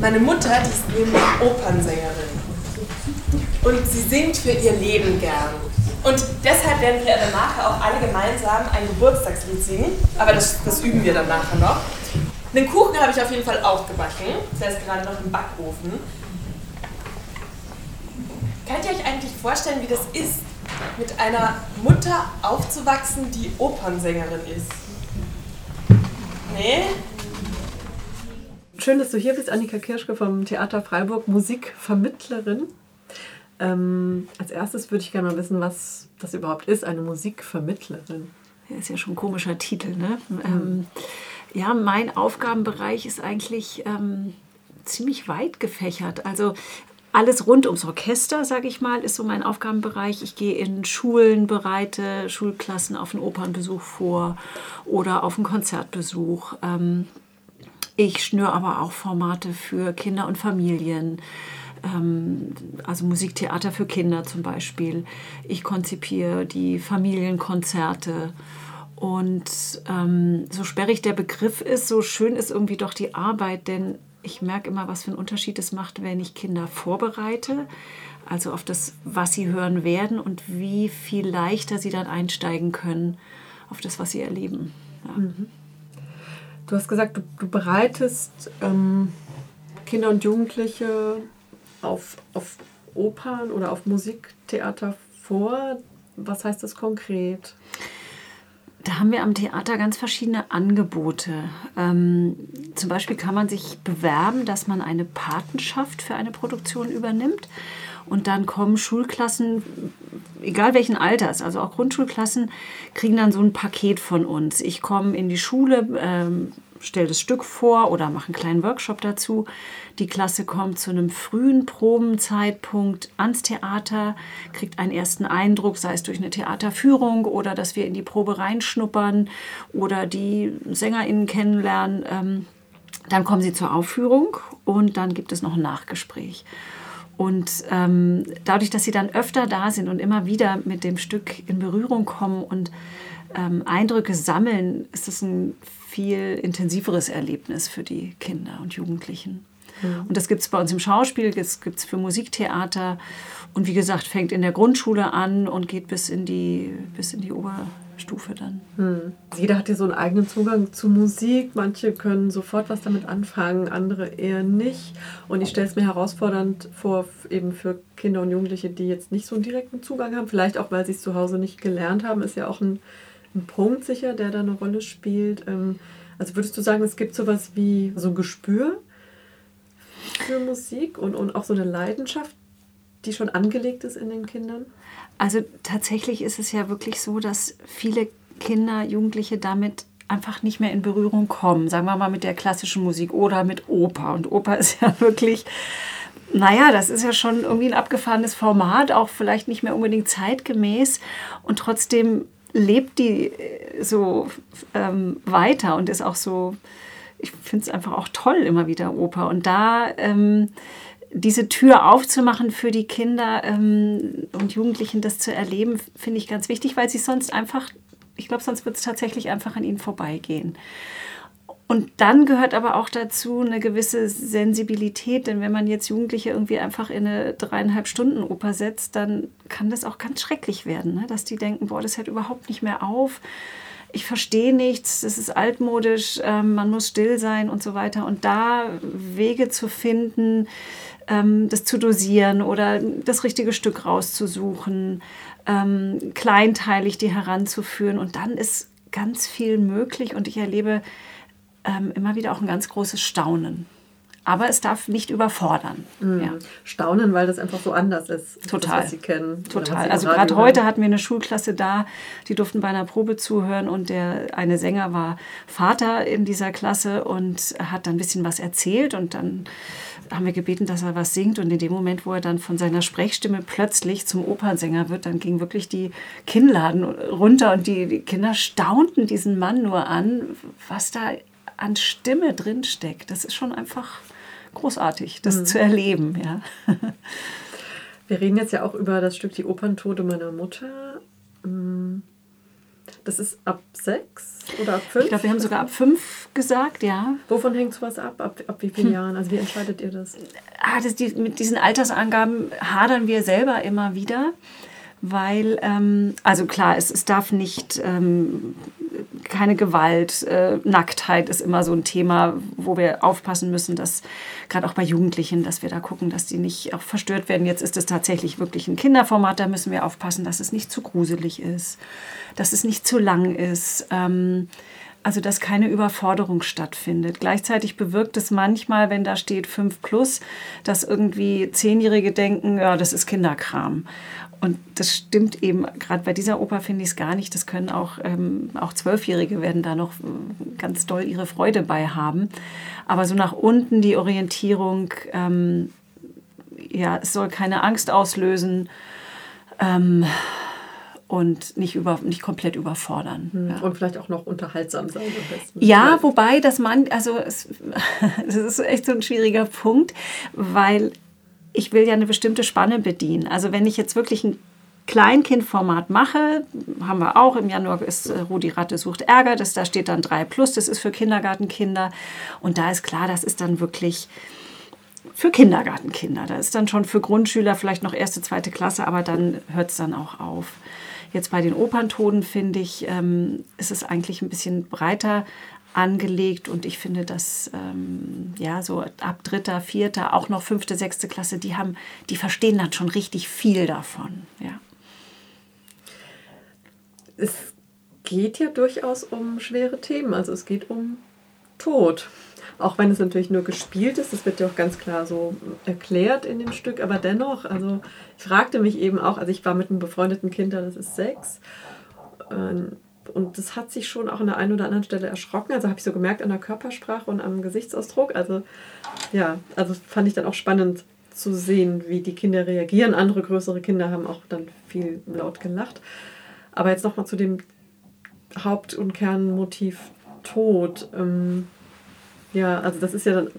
Meine Mutter, die ist nämlich Opernsängerin. Und sie singt für ihr Leben gern. Und deshalb werden wir danach auch alle gemeinsam ein Geburtstagslied singen. Aber das, das üben wir dann nachher noch. Den Kuchen habe ich auf jeden Fall auch gebacken. Der ist gerade noch im Backofen. Könnt ihr euch eigentlich vorstellen, wie das ist, mit einer Mutter aufzuwachsen, die Opernsängerin ist? Nee? Schön, dass du hier bist, Annika Kirschke vom Theater Freiburg, Musikvermittlerin. Ähm, als erstes würde ich gerne mal wissen, was das überhaupt ist, eine Musikvermittlerin. Ja, ist ja schon ein komischer Titel, ne? Mhm. Ähm, ja, mein Aufgabenbereich ist eigentlich ähm, ziemlich weit gefächert. Also alles rund ums Orchester, sage ich mal, ist so mein Aufgabenbereich. Ich gehe in Schulen, bereite Schulklassen auf einen Opernbesuch vor oder auf einen Konzertbesuch. Ähm, ich schnüre aber auch Formate für Kinder und Familien, ähm, also Musiktheater für Kinder zum Beispiel. Ich konzipiere die Familienkonzerte. Und ähm, so sperrig der Begriff ist, so schön ist irgendwie doch die Arbeit, denn ich merke immer, was für einen Unterschied es macht, wenn ich Kinder vorbereite, also auf das, was sie hören werden und wie viel leichter sie dann einsteigen können auf das, was sie erleben. Ja. Mhm. Du hast gesagt, du, du bereitest ähm, Kinder und Jugendliche auf, auf Opern oder auf Musiktheater vor. Was heißt das konkret? Da haben wir am Theater ganz verschiedene Angebote. Ähm, zum Beispiel kann man sich bewerben, dass man eine Patenschaft für eine Produktion übernimmt. Und dann kommen Schulklassen, egal welchen Alters, also auch Grundschulklassen, kriegen dann so ein Paket von uns. Ich komme in die Schule, ähm, stelle das Stück vor oder mache einen kleinen Workshop dazu. Die Klasse kommt zu einem frühen Probenzeitpunkt ans Theater, kriegt einen ersten Eindruck, sei es durch eine Theaterführung oder dass wir in die Probe reinschnuppern oder die SängerInnen kennenlernen. Ähm, dann kommen sie zur Aufführung und dann gibt es noch ein Nachgespräch. Und ähm, dadurch, dass sie dann öfter da sind und immer wieder mit dem Stück in Berührung kommen und ähm, Eindrücke sammeln, ist es ein viel intensiveres Erlebnis für die Kinder und Jugendlichen. Mhm. Und das gibt es bei uns im Schauspiel, das gibt es für Musiktheater und wie gesagt, fängt in der Grundschule an und geht bis in die, bis in die Oberstufe dann. Mhm. Jeder hat ja so einen eigenen Zugang zu Musik. Manche können sofort was damit anfangen, andere eher nicht. Und ich stelle es mir herausfordernd vor, eben für Kinder und Jugendliche, die jetzt nicht so einen direkten Zugang haben. Vielleicht auch, weil sie es zu Hause nicht gelernt haben, ist ja auch ein, ein Punkt sicher, der da eine Rolle spielt. Ähm, also würdest du sagen, es gibt sowas wie so ein Gespür für Musik und, und auch so eine Leidenschaft, die schon angelegt ist in den Kindern? Also tatsächlich ist es ja wirklich so, dass viele Kinder, Jugendliche damit einfach nicht mehr in Berührung kommen, sagen wir mal mit der klassischen Musik oder mit Oper. Und Oper ist ja wirklich, naja, das ist ja schon irgendwie ein abgefahrenes Format, auch vielleicht nicht mehr unbedingt zeitgemäß. Und trotzdem lebt die äh, so ähm, weiter und ist auch so ich finde es einfach auch toll, immer wieder Oper. Und da ähm, diese Tür aufzumachen für die Kinder ähm, und Jugendlichen, das zu erleben, finde ich ganz wichtig, weil sie sonst einfach, ich glaube, sonst wird es tatsächlich einfach an ihnen vorbeigehen. Und dann gehört aber auch dazu eine gewisse Sensibilität, denn wenn man jetzt Jugendliche irgendwie einfach in eine dreieinhalb Stunden Oper setzt, dann kann das auch ganz schrecklich werden, ne? dass die denken, boah, das hört überhaupt nicht mehr auf ich verstehe nichts, das ist altmodisch, ähm, man muss still sein und so weiter. Und da Wege zu finden, ähm, das zu dosieren oder das richtige Stück rauszusuchen, ähm, kleinteilig die heranzuführen. Und dann ist ganz viel möglich und ich erlebe ähm, immer wieder auch ein ganz großes Staunen aber es darf nicht überfordern. Mhm. Ja. Staunen, weil das einfach so anders ist, Total. Das, was sie kennen. Total. Also gerade heute hatten wir eine Schulklasse da, die durften bei einer Probe zuhören und der eine Sänger war Vater in dieser Klasse und hat dann ein bisschen was erzählt und dann haben wir gebeten, dass er was singt und in dem Moment, wo er dann von seiner Sprechstimme plötzlich zum Opernsänger wird, dann ging wirklich die Kinnladen runter und die, die Kinder staunten diesen Mann nur an, was da an Stimme drin steckt. Das ist schon einfach großartig, das mhm. zu erleben. Ja. Wir reden jetzt ja auch über das Stück Die Operntode meiner Mutter. Mm. Das ist ab sechs oder ab fünf? Ich glaube, wir haben sogar ab fünf gesagt, ja. Wovon hängt sowas ab? Ab, ab wie vielen hm. Jahren? Also wie entscheidet ihr das? Ah, das die, mit diesen Altersangaben hadern wir selber immer wieder weil, ähm, also klar, es, es darf nicht, ähm, keine Gewalt, äh, Nacktheit ist immer so ein Thema, wo wir aufpassen müssen, dass gerade auch bei Jugendlichen, dass wir da gucken, dass die nicht auch verstört werden. Jetzt ist es tatsächlich wirklich ein Kinderformat, da müssen wir aufpassen, dass es nicht zu gruselig ist, dass es nicht zu lang ist. Ähm, also dass keine Überforderung stattfindet. Gleichzeitig bewirkt es manchmal, wenn da steht 5 plus, dass irgendwie Zehnjährige denken, ja, das ist Kinderkram. Und das stimmt eben, gerade bei dieser Oper finde ich es gar nicht. Das können auch, ähm, auch Zwölfjährige werden da noch äh, ganz doll ihre Freude bei haben. Aber so nach unten die Orientierung, ähm, ja, es soll keine Angst auslösen ähm, und nicht, über, nicht komplett überfordern. Hm. Ja. Und vielleicht auch noch unterhaltsam sein. Ja, wobei, dass man, also es, das ist echt so ein schwieriger Punkt, weil ich will ja eine bestimmte Spanne bedienen. Also wenn ich jetzt wirklich ein Kleinkindformat mache, haben wir auch, im Januar ist äh, Rudi Ratte sucht Ärger, das, da steht dann 3 plus, das ist für Kindergartenkinder. Und da ist klar, das ist dann wirklich für Kindergartenkinder. Da ist dann schon für Grundschüler vielleicht noch erste, zweite Klasse, aber dann hört es dann auch auf. Jetzt bei den Operntonen finde ich, ähm, ist es eigentlich ein bisschen breiter angelegt und ich finde, dass ähm, ja so ab dritter, vierter, auch noch fünfte, sechste Klasse, die haben, die verstehen dann schon richtig viel davon. Ja. Es geht ja durchaus um schwere Themen, also es geht um Tod. Auch wenn es natürlich nur gespielt ist, das wird ja auch ganz klar so erklärt in dem Stück, aber dennoch, also ich fragte mich eben auch, also ich war mit einem befreundeten Kind, das ist sechs, äh, und das hat sich schon auch an der einen oder anderen Stelle erschrocken. Also habe ich so gemerkt an der Körpersprache und am Gesichtsausdruck. Also ja, also fand ich dann auch spannend zu sehen, wie die Kinder reagieren. Andere größere Kinder haben auch dann viel laut gelacht. Aber jetzt nochmal zu dem Haupt- und Kernmotiv Tod. Ähm, ja, also das ist ja dann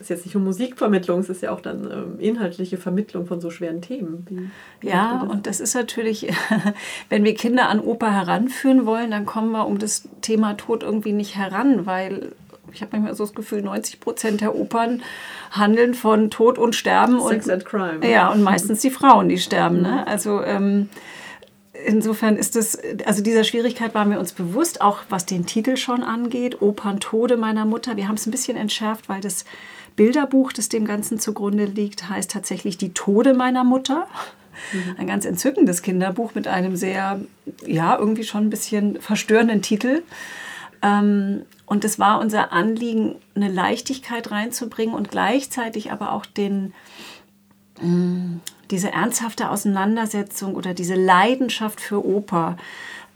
ist jetzt nicht nur Musikvermittlung, es ist ja auch dann ähm, inhaltliche Vermittlung von so schweren Themen. Wie, wie ja, das? und das ist natürlich, wenn wir Kinder an Oper heranführen wollen, dann kommen wir um das Thema Tod irgendwie nicht heran, weil ich habe manchmal so das Gefühl, 90 Prozent der Opern handeln von Tod und Sterben. Sex und, and Crime. Ja, und meistens die Frauen, die sterben. Ne? Also ähm, insofern ist es, also dieser Schwierigkeit waren wir uns bewusst, auch was den Titel schon angeht, Opern Tode meiner Mutter. Wir haben es ein bisschen entschärft, weil das Bilderbuch, das dem Ganzen zugrunde liegt, heißt tatsächlich Die Tode meiner Mutter. Ein ganz entzückendes Kinderbuch mit einem sehr, ja, irgendwie schon ein bisschen verstörenden Titel. Ähm, und es war unser Anliegen, eine Leichtigkeit reinzubringen und gleichzeitig aber auch den, mm, diese ernsthafte Auseinandersetzung oder diese Leidenschaft für Oper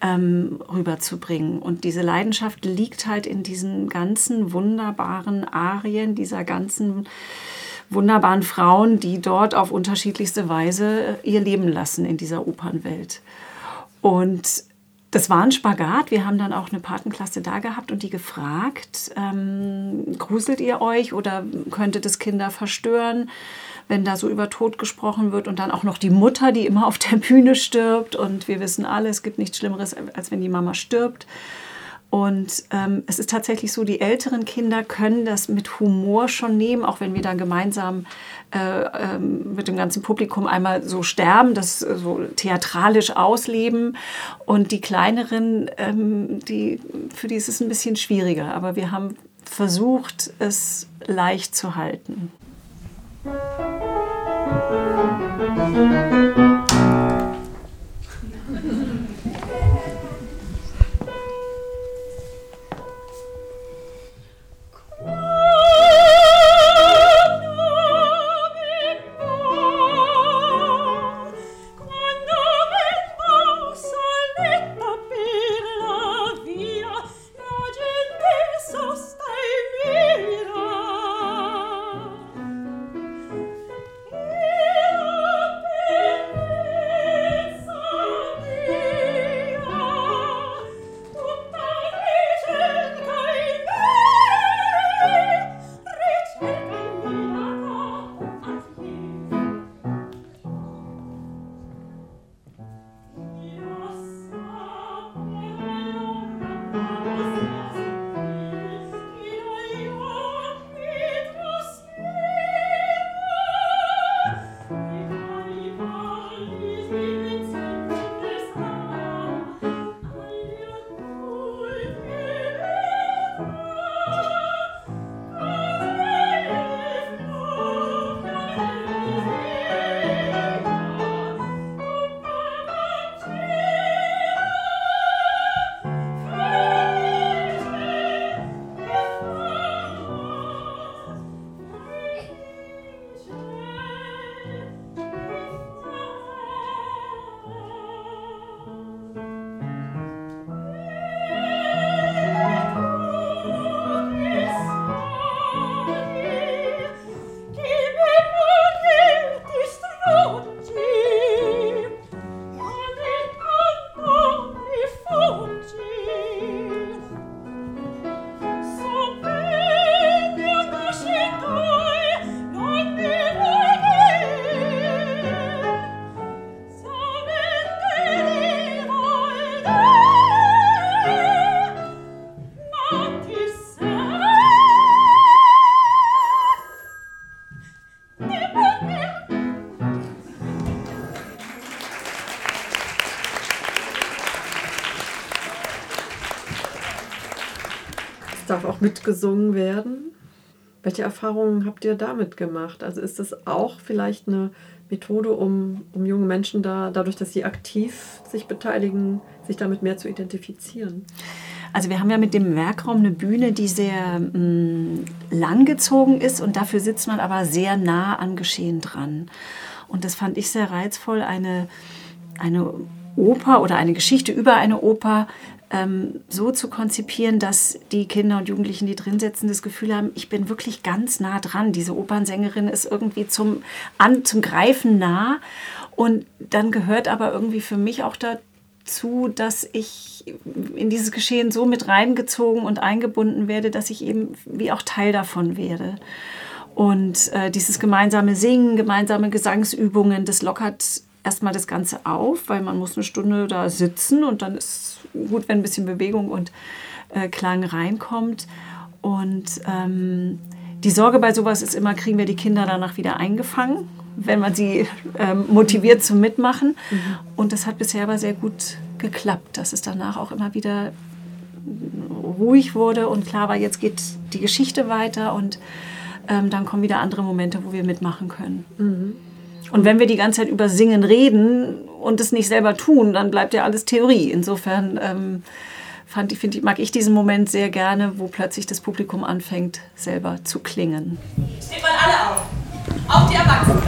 ähm, rüberzubringen. Und diese Leidenschaft liegt halt in diesen ganzen wunderbaren Arien, dieser ganzen wunderbaren Frauen, die dort auf unterschiedlichste Weise ihr Leben lassen in dieser Opernwelt. Und das war ein Spagat. Wir haben dann auch eine Patenklasse da gehabt und die gefragt, ähm, gruselt ihr euch oder könnte das Kinder verstören? Wenn da so über Tod gesprochen wird und dann auch noch die Mutter, die immer auf der Bühne stirbt. Und wir wissen alle, es gibt nichts Schlimmeres, als wenn die Mama stirbt. Und ähm, es ist tatsächlich so, die älteren Kinder können das mit Humor schon nehmen, auch wenn wir dann gemeinsam äh, ähm, mit dem ganzen Publikum einmal so sterben, das äh, so theatralisch ausleben. Und die kleineren, ähm, die, für die ist es ein bisschen schwieriger. Aber wir haben versucht, es leicht zu halten. Thank you. Mitgesungen werden. Welche Erfahrungen habt ihr damit gemacht? Also ist das auch vielleicht eine Methode, um, um junge Menschen da, dadurch, dass sie aktiv sich beteiligen, sich damit mehr zu identifizieren? Also wir haben ja mit dem Werkraum eine Bühne, die sehr mh, mm, langgezogen ist und dafür sitzt man aber sehr nah am Geschehen dran. Und das fand ich sehr reizvoll, eine, eine Oper oder eine Geschichte über eine Oper ähm, so zu konzipieren, dass die Kinder und Jugendlichen, die drin sitzen, das Gefühl haben, ich bin wirklich ganz nah dran. Diese Opernsängerin ist irgendwie zum, an, zum Greifen nah. Und dann gehört aber irgendwie für mich auch dazu, dass ich in dieses Geschehen so mit reingezogen und eingebunden werde, dass ich eben wie auch Teil davon werde. Und äh, dieses gemeinsame Singen, gemeinsame Gesangsübungen, das lockert erstmal das Ganze auf, weil man muss eine Stunde da sitzen und dann ist gut, wenn ein bisschen Bewegung und äh, Klang reinkommt. Und ähm, die Sorge bei sowas ist immer, kriegen wir die Kinder danach wieder eingefangen, wenn man sie ähm, motiviert zum Mitmachen. Mhm. Und das hat bisher aber sehr gut geklappt, dass es danach auch immer wieder ruhig wurde und klar war, jetzt geht die Geschichte weiter und ähm, dann kommen wieder andere Momente, wo wir mitmachen können. Mhm. Und wenn wir die ganze Zeit über Singen reden und es nicht selber tun, dann bleibt ja alles Theorie. Insofern ähm, fand ich, mag ich diesen Moment sehr gerne, wo plötzlich das Publikum anfängt, selber zu klingen. Steht mal alle auf. Auch die Erwachsenen.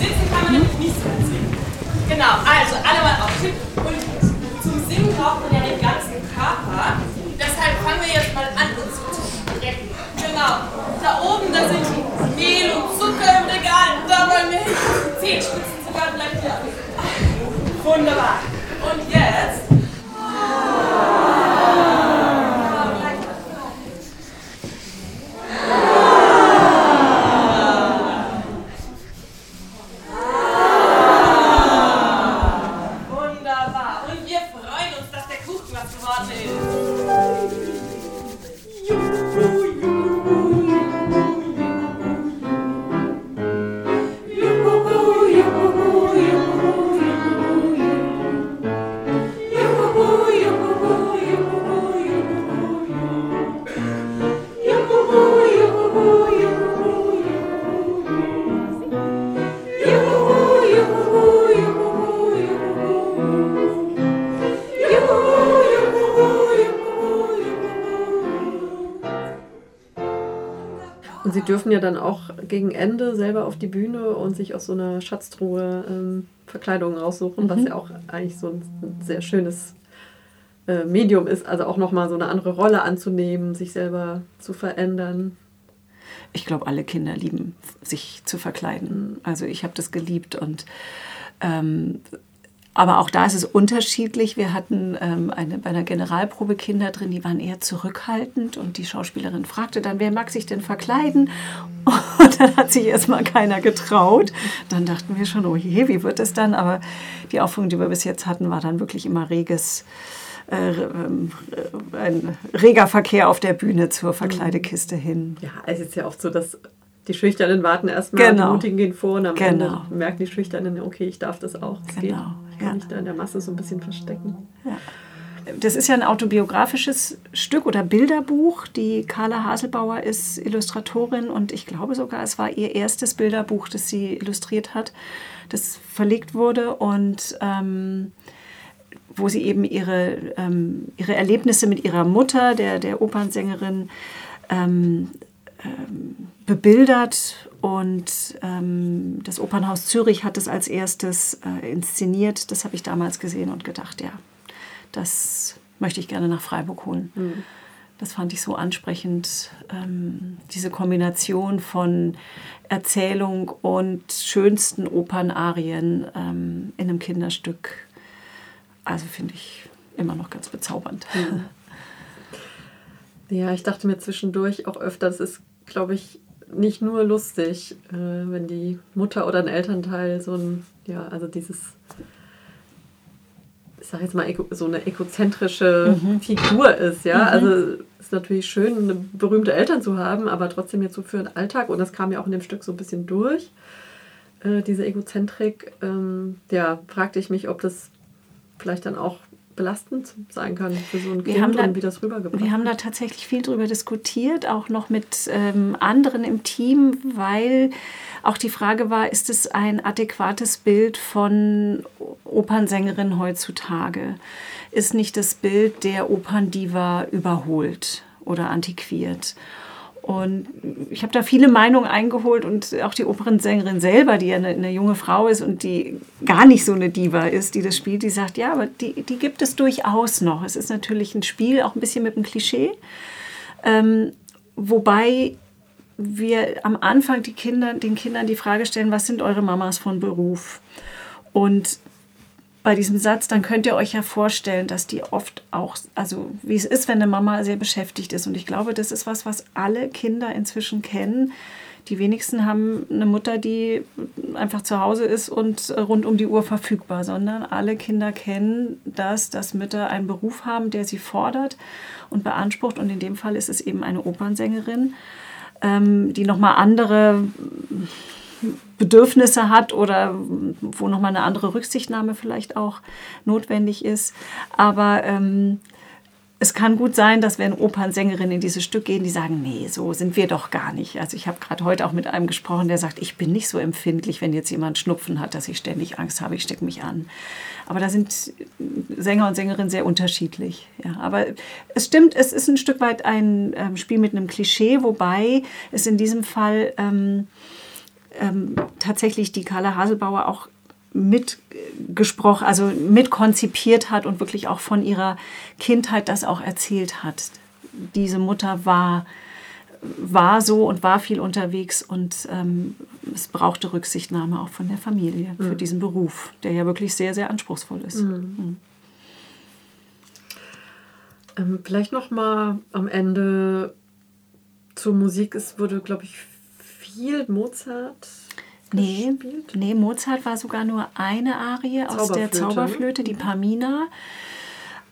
Sitzen kann man nämlich nicht so singen. Genau, also alle mal auf. Und zum Singen braucht man ja den ganzen Körper. Deshalb fangen wir jetzt mal an, uns zu strecken. Genau. Da oben, da sind Mehl und Zucker im Regal. Da wollen wir hin. Zehenspitzen sogar bleibt ja. Wunderbar. Dürfen ja dann auch gegen Ende selber auf die Bühne und sich aus so einer Schatztruhe ähm, Verkleidungen raussuchen, mhm. was ja auch eigentlich so ein sehr schönes äh, Medium ist, also auch nochmal so eine andere Rolle anzunehmen, sich selber zu verändern. Ich glaube, alle Kinder lieben, sich zu verkleiden. Mhm. Also ich habe das geliebt und ähm, aber auch da ist es unterschiedlich. Wir hatten ähm, eine, bei einer Generalprobe Kinder drin, die waren eher zurückhaltend und die Schauspielerin fragte dann, wer mag sich denn verkleiden? Und dann hat sich erstmal keiner getraut. Dann dachten wir schon, oh je, wie wird es dann? Aber die Aufführung, die wir bis jetzt hatten, war dann wirklich immer reges, äh, äh, ein reger Verkehr auf der Bühne zur Verkleidekiste hin. Ja, es ist ja oft so, dass die Schüchternen warten erstmal, genau. die Mutigen gehen vor und am genau. Ende merken die Schüchternen, okay, ich darf das auch. Das genau. geht. Kann ja. ich da in der Masse so ein bisschen verstecken. Ja. Das ist ja ein autobiografisches Stück oder Bilderbuch. Die Carla Haselbauer ist Illustratorin und ich glaube sogar, es war ihr erstes Bilderbuch, das sie illustriert hat, das verlegt wurde und ähm, wo sie eben ihre, ähm, ihre Erlebnisse mit ihrer Mutter, der, der Opernsängerin, ähm, ähm bebildert und ähm, das Opernhaus Zürich hat es als erstes äh, inszeniert. Das habe ich damals gesehen und gedacht, ja, das möchte ich gerne nach Freiburg holen. Mhm. Das fand ich so ansprechend, ähm, diese Kombination von Erzählung und schönsten Opernarien ähm, in einem Kinderstück. Also finde ich immer noch ganz bezaubernd. Mhm. Ja, ich dachte mir zwischendurch auch öfter, das ist, glaube ich, nicht nur lustig, äh, wenn die Mutter oder ein Elternteil so ein, ja, also dieses ich sage jetzt mal, so eine egozentrische mhm. Figur ist. Ja, mhm. also ist natürlich schön, eine berühmte Eltern zu haben, aber trotzdem jetzt so für den Alltag, und das kam ja auch in dem Stück so ein bisschen durch, äh, diese Egozentrik, ähm, ja, fragte ich mich, ob das vielleicht dann auch belastend sein kann für so ein Kind wir und wie das rübergebracht Wir haben da tatsächlich viel drüber diskutiert, auch noch mit ähm, anderen im Team, weil auch die Frage war, ist es ein adäquates Bild von Opernsängerin heutzutage? Ist nicht das Bild der Operndiva überholt oder antiquiert? Und ich habe da viele Meinungen eingeholt und auch die Opernsängerin selber, die ja eine, eine, junge Frau ist und die gar nicht so eine Diva ist, die das spielt, die sagt, ja, aber die, die gibt es durchaus noch. Es ist natürlich ein Spiel, auch ein bisschen mit einem Klischee. Ähm, wobei wir am Anfang die Kinder, den Kindern die Frage stellen, was sind eure Mamas von Beruf? Und bei diesem Satz, dann könnt ihr euch ja vorstellen, dass die oft auch, also wie es ist, wenn eine Mama sehr beschäftigt ist. Und ich glaube, das ist was, was alle Kinder inzwischen kennen. Die wenigsten haben eine Mutter, die einfach zu Hause ist und rund um die Uhr verfügbar, sondern alle Kinder kennen das, dass Mütter einen Beruf haben, der sie fordert und beansprucht. Und in dem Fall ist es eben eine Opernsängerin, ähm, die nochmal andere Bedürfnisse hat oder wo nochmal eine andere Rücksichtnahme vielleicht auch notwendig ist. Aber ähm, es kann gut sein, dass wenn Opernsängerinnen in dieses Stück gehen, die sagen, nee, so sind wir doch gar nicht. Also ich habe gerade heute auch mit einem gesprochen, der sagt, ich bin nicht so empfindlich, wenn jetzt jemand Schnupfen hat, dass ich ständig Angst habe, ich stecke mich an. Aber da sind Sänger und Sängerinnen sehr unterschiedlich. Ja, aber es stimmt, es ist ein Stück weit ein ähm, Spiel mit einem Klischee, wobei es in diesem Fall ähm, ähm, tatsächlich die Carla Haselbauer auch mitgesprochen, also mitkonzipiert hat und wirklich auch von ihrer Kindheit das auch erzählt hat. Diese Mutter war, war so und war viel unterwegs und ähm, es brauchte Rücksichtnahme auch von der Familie mhm. für diesen Beruf, der ja wirklich sehr, sehr anspruchsvoll ist. Mhm. Mhm. Ähm, vielleicht noch mal am Ende zur Musik. Es wurde, glaube ich, viel Mozart nee, gespielt? Nee, Mozart war sogar nur eine Arie aus der Zauberflöte, die Pamina.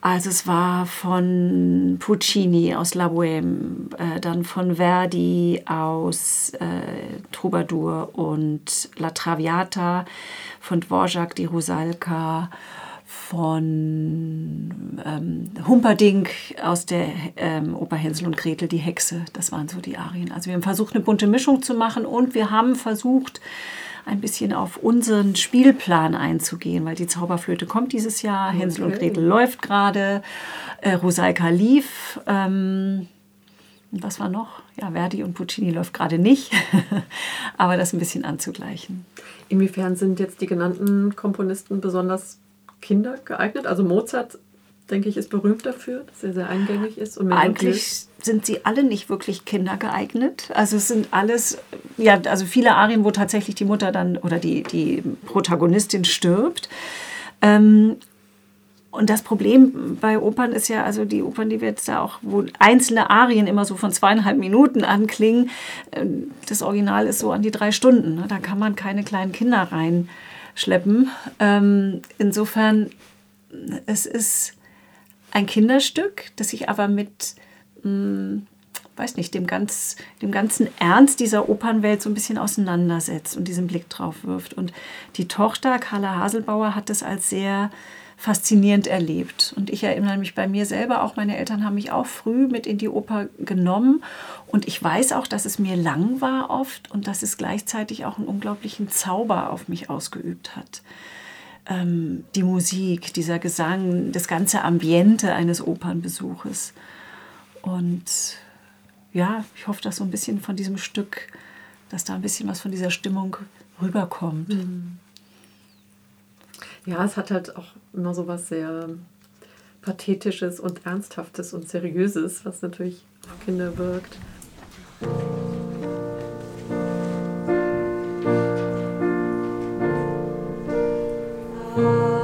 Also es war von Puccini aus La Bohème, äh, dann von Verdi aus äh, Troubadour und La Traviata, von Dvorak die Rusalka, von ähm, Humperdinck aus der ähm, Oper Hänsel und Gretel, die Hexe. Das waren so die Arien. Also wir haben versucht, eine bunte Mischung zu machen und wir haben versucht, ein bisschen auf unseren Spielplan einzugehen, weil die Zauberflöte kommt dieses Jahr, okay. Hänsel und Gretel läuft gerade, äh, Rosalka lief. Ähm, was war noch? Ja, Verdi und Puccini läuft gerade nicht, aber das ein bisschen anzugleichen. Inwiefern sind jetzt die genannten Komponisten besonders Kinder geeignet? Also Mozart, denke ich, ist berühmt dafür, dass er sehr eingängig ist. Und Eigentlich sind sie alle nicht wirklich kindergeeignet. Also es sind alles, ja, also viele Arien, wo tatsächlich die Mutter dann oder die, die Protagonistin stirbt. Ähm, und das Problem bei Opern ist ja, also die Opern, die wir jetzt da auch, wo einzelne Arien immer so von zweieinhalb Minuten anklingen, ähm, das Original ist so an die drei Stunden. Ne? Da kann man keine kleinen Kinder rein schleppen. Ähm, insofern, es ist ein Kinderstück, das sich aber mit, mh, hm, weiß nicht, dem, ganz, dem ganzen Ernst dieser Opernwelt so ein bisschen auseinandersetzt und diesen Blick drauf wirft. Und die Tochter, Carla Haselbauer, hat das als sehr faszinierend erlebt. Und ich erinnere mich bei mir selber auch, meine Eltern haben mich auch früh mit in die Oper genommen. Und ich weiß auch, dass es mir lang war oft und dass es gleichzeitig auch einen unglaublichen Zauber auf mich ausgeübt hat. Ähm, die Musik, dieser Gesang, das ganze Ambiente eines Opernbesuches. Und ja, ich hoffe, dass so ein bisschen von diesem Stück, dass da ein bisschen was von dieser Stimmung rüberkommt. Mhm. Ja, es hat halt auch immer so was sehr Pathetisches und Ernsthaftes und Seriöses, was natürlich auf Kinder wirkt. Musik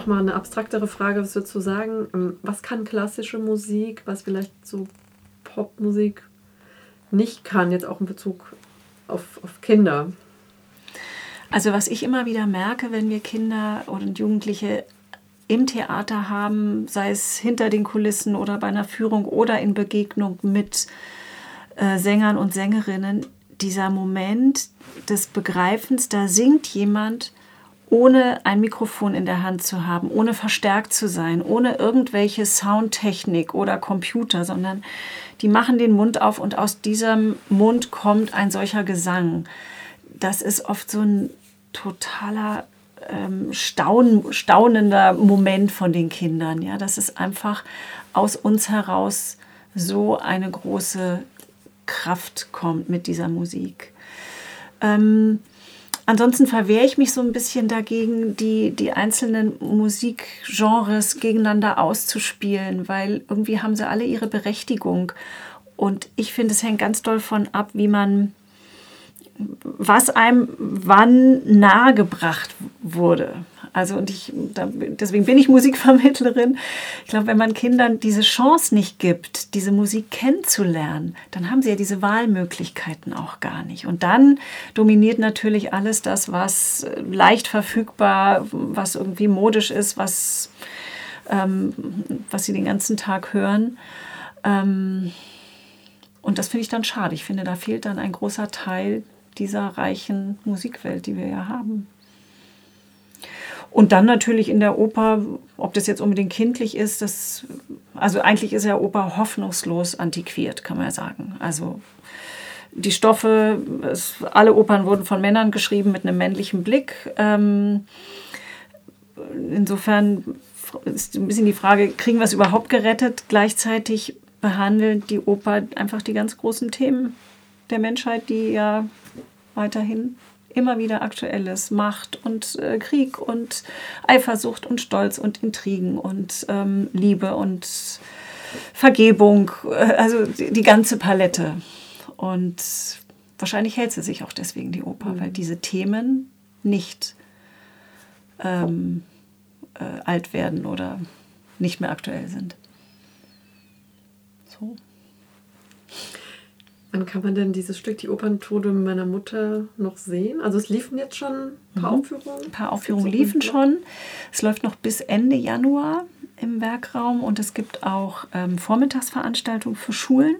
nochmal eine abstraktere Frage, was würdest du sagen? Ähm, was kann klassische Musik, was vielleicht so Popmusik nicht kann, jetzt auch in Bezug auf, auf Kinder? Also was ich immer wieder merke, wenn wir Kinder und Jugendliche im Theater haben, sei es hinter den Kulissen oder bei einer Führung oder in Begegnung mit äh, Sängern und Sängerinnen, dieser Moment des Begreifens, da singt jemand, ohne ein Mikrofon in der Hand zu haben, ohne verstärkt zu sein, ohne irgendwelche Soundtechnik oder Computer, sondern die machen den Mund auf und aus diesem Mund kommt ein solcher Gesang. Das ist oft so ein totaler ähm, staun, staunender Moment von den Kindern. Ja, dass es einfach aus uns heraus so eine große Kraft kommt mit dieser Musik. Ähm, ansonsten verwehre ich mich so ein bisschen dagegen, die, die einzelnen Musikgenres gegeneinander auszuspielen, weil irgendwie haben sie alle ihre Berechtigung. Und ich finde, es hängt ganz doll von ab, wie man was einem wann nahegebracht wurde. Also und ich, deswegen bin ich Musikvermittlerin. Ich glaube, wenn man Kindern diese Chance nicht gibt, diese Musik kennenzulernen, dann haben sie ja diese Wahlmöglichkeiten auch gar nicht. Und dann dominiert natürlich alles das, was leicht verfügbar, was irgendwie modisch ist, was, ähm, was sie den ganzen Tag hören. Ähm, und das finde ich dann schade. Ich finde, da fehlt dann ein großer Teil dieser reichen Musikwelt, die wir ja haben. Und dann natürlich in der Oper, ob das jetzt unbedingt kindlich ist, das, also eigentlich ist ja Oper hoffnungslos antiquiert, kann man ja sagen. Also die Stoffe, es, alle Opern wurden von Männern geschrieben mit einem männlichen Blick. Ähm, insofern ist ein bisschen die Frage, kriegen wir es überhaupt gerettet? Gleichzeitig behandelt die Oper einfach die ganz großen Themen der Menschheit, die ja weiterhin immer wieder aktuell ist. Macht und äh, Krieg und Eifersucht und Stolz und Intrigen und ähm, Liebe und Vergebung, äh, also die, die, ganze Palette. Und wahrscheinlich hält sie sich auch deswegen, die Oper, mhm. weil diese Themen nicht ähm, äh, alt werden oder nicht mehr aktuell sind. So. Wann kann man denn dieses Stück, die Operntode meiner Mutter, noch sehen? Also es liefen jetzt schon ein paar mhm. Aufführungen? Ein paar Aufführungen liefen schon. Es läuft noch bis Ende Januar im Werkraum und es gibt auch ähm, Vormittagsveranstaltungen für Schulen.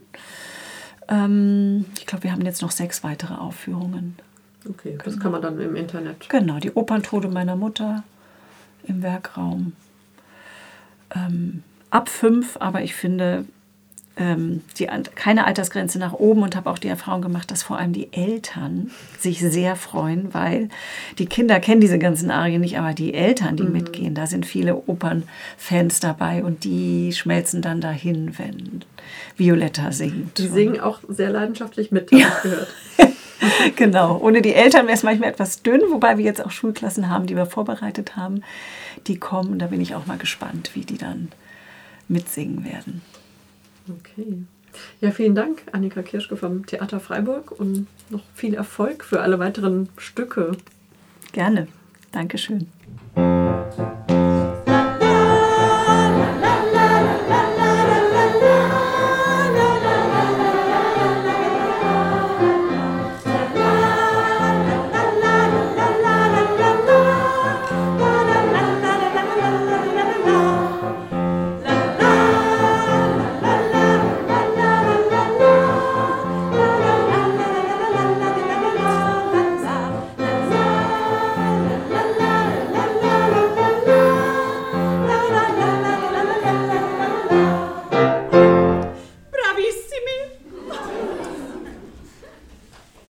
Ähm, ich glaube, wir haben jetzt noch sechs weitere Aufführungen. Okay, das genau. kann man dann im Internet. Genau, die Operntode meiner Mutter im Werkraum. Ähm, ab fünf, aber ich finde, ähm, die, keine Altersgrenze nach oben und habe auch die Erfahrung gemacht, dass vor allem die Eltern sich sehr freuen, weil die Kinder kennen diese ganzen Arien nicht, aber die Eltern, die mhm. mitgehen, da sind viele Opernfans dabei und die schmelzen dann dahin, wenn Violetta singt. Die singen auch sehr leidenschaftlich mit, habe ja. ich gehört. genau. Ohne die Eltern wäre es manchmal etwas dünn, wobei wir jetzt auch Schulklassen haben, die wir vorbereitet haben. Die kommen, da bin ich auch mal gespannt, wie die dann mitsingen werden. Okay. Ja, vielen Dank, Annika Kirschke vom Theater Freiburg und noch viel Erfolg für alle weiteren Stücke. Gerne. Dankeschön.